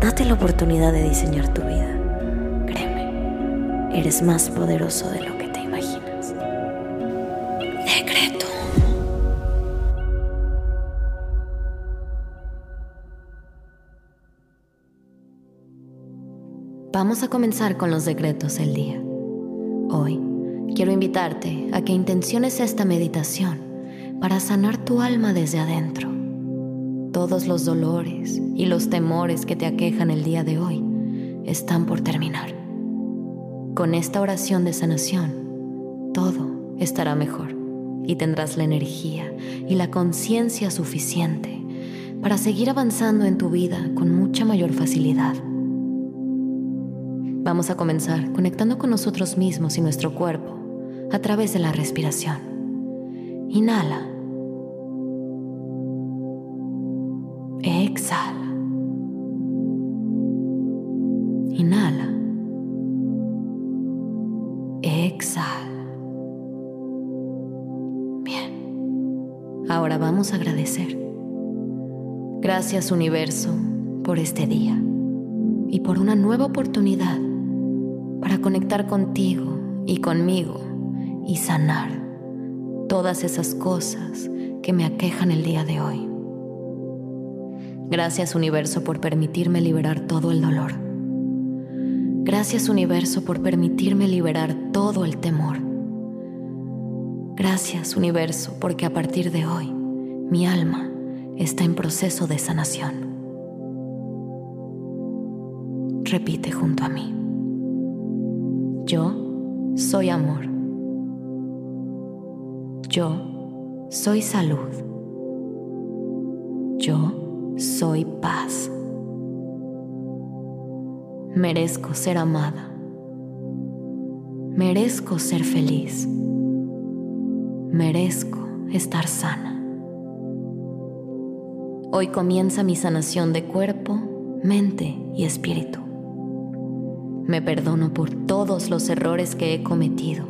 Date la oportunidad de diseñar tu vida. Créeme, eres más poderoso de lo que te imaginas. Decreto. Vamos a comenzar con los decretos del día. Hoy quiero invitarte a que intenciones esta meditación para sanar tu alma desde adentro. Todos los dolores y los temores que te aquejan el día de hoy están por terminar. Con esta oración de sanación, todo estará mejor y tendrás la energía y la conciencia suficiente para seguir avanzando en tu vida con mucha mayor facilidad. Vamos a comenzar conectando con nosotros mismos y nuestro cuerpo a través de la respiración. Inhala. Exhala. Inhala. Exhala. Bien. Ahora vamos a agradecer. Gracias universo por este día y por una nueva oportunidad para conectar contigo y conmigo y sanar todas esas cosas que me aquejan el día de hoy. Gracias universo por permitirme liberar todo el dolor. Gracias universo por permitirme liberar todo el temor. Gracias universo porque a partir de hoy mi alma está en proceso de sanación. Repite junto a mí. Yo soy amor. Yo soy salud. Yo soy paz. Merezco ser amada. Merezco ser feliz. Merezco estar sana. Hoy comienza mi sanación de cuerpo, mente y espíritu. Me perdono por todos los errores que he cometido,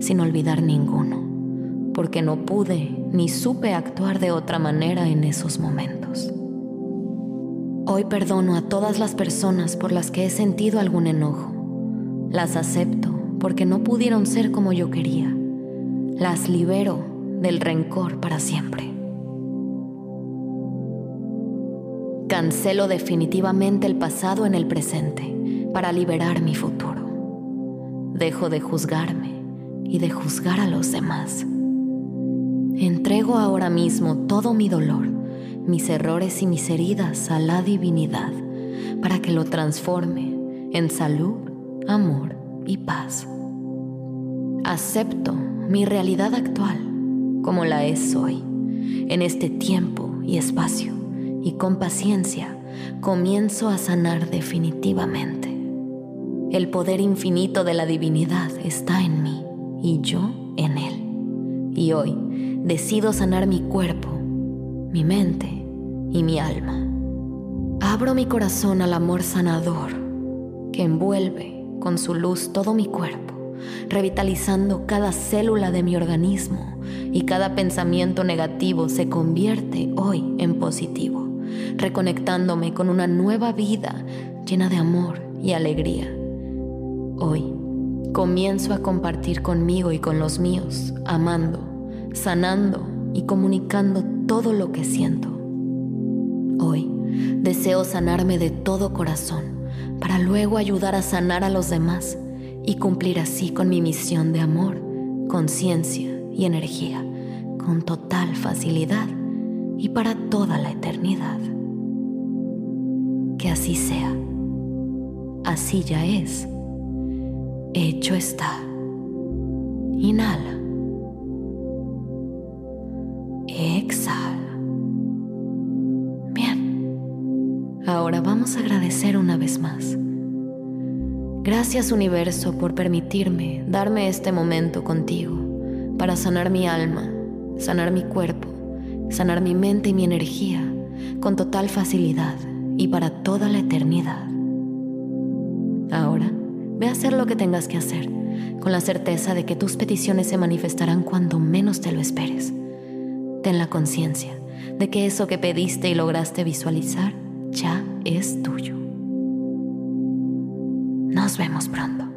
sin olvidar ninguno, porque no pude ni supe actuar de otra manera en esos momentos. Hoy perdono a todas las personas por las que he sentido algún enojo. Las acepto porque no pudieron ser como yo quería. Las libero del rencor para siempre. Cancelo definitivamente el pasado en el presente para liberar mi futuro. Dejo de juzgarme y de juzgar a los demás. Entrego ahora mismo todo mi dolor, mis errores y mis heridas a la divinidad para que lo transforme en salud, amor y paz. Acepto mi realidad actual como la es hoy, en este tiempo y espacio, y con paciencia comienzo a sanar definitivamente. El poder infinito de la divinidad está en mí y yo en él. Y hoy decido sanar mi cuerpo, mi mente y mi alma. Abro mi corazón al amor sanador que envuelve con su luz todo mi cuerpo, revitalizando cada célula de mi organismo y cada pensamiento negativo se convierte hoy en positivo, reconectándome con una nueva vida llena de amor y alegría Hoy comienzo a compartir conmigo y con los míos, amando, sanando y comunicando todo lo que siento. Hoy deseo sanarme de todo corazón para luego ayudar a sanar a los demás y cumplir así con mi misión de amor, conciencia y energía con total facilidad y para toda la eternidad. Que así sea. Así ya es Hecho está. Inhala. Exhala. Bien. Ahora vamos a agradecer una vez más Gracias universo por permitirme darme este momento contigo para sanar mi alma, sanar mi cuerpo, sanar mi mente y mi energía con total facilidad y para toda la eternidad. Ahora, ve a hacer lo que tengas que hacer, con la certeza de que tus peticiones se manifestarán cuando menos te lo esperes. Ten la conciencia de que eso que pediste y lograste visualizar ya es tuyo. Nos vemos pronto.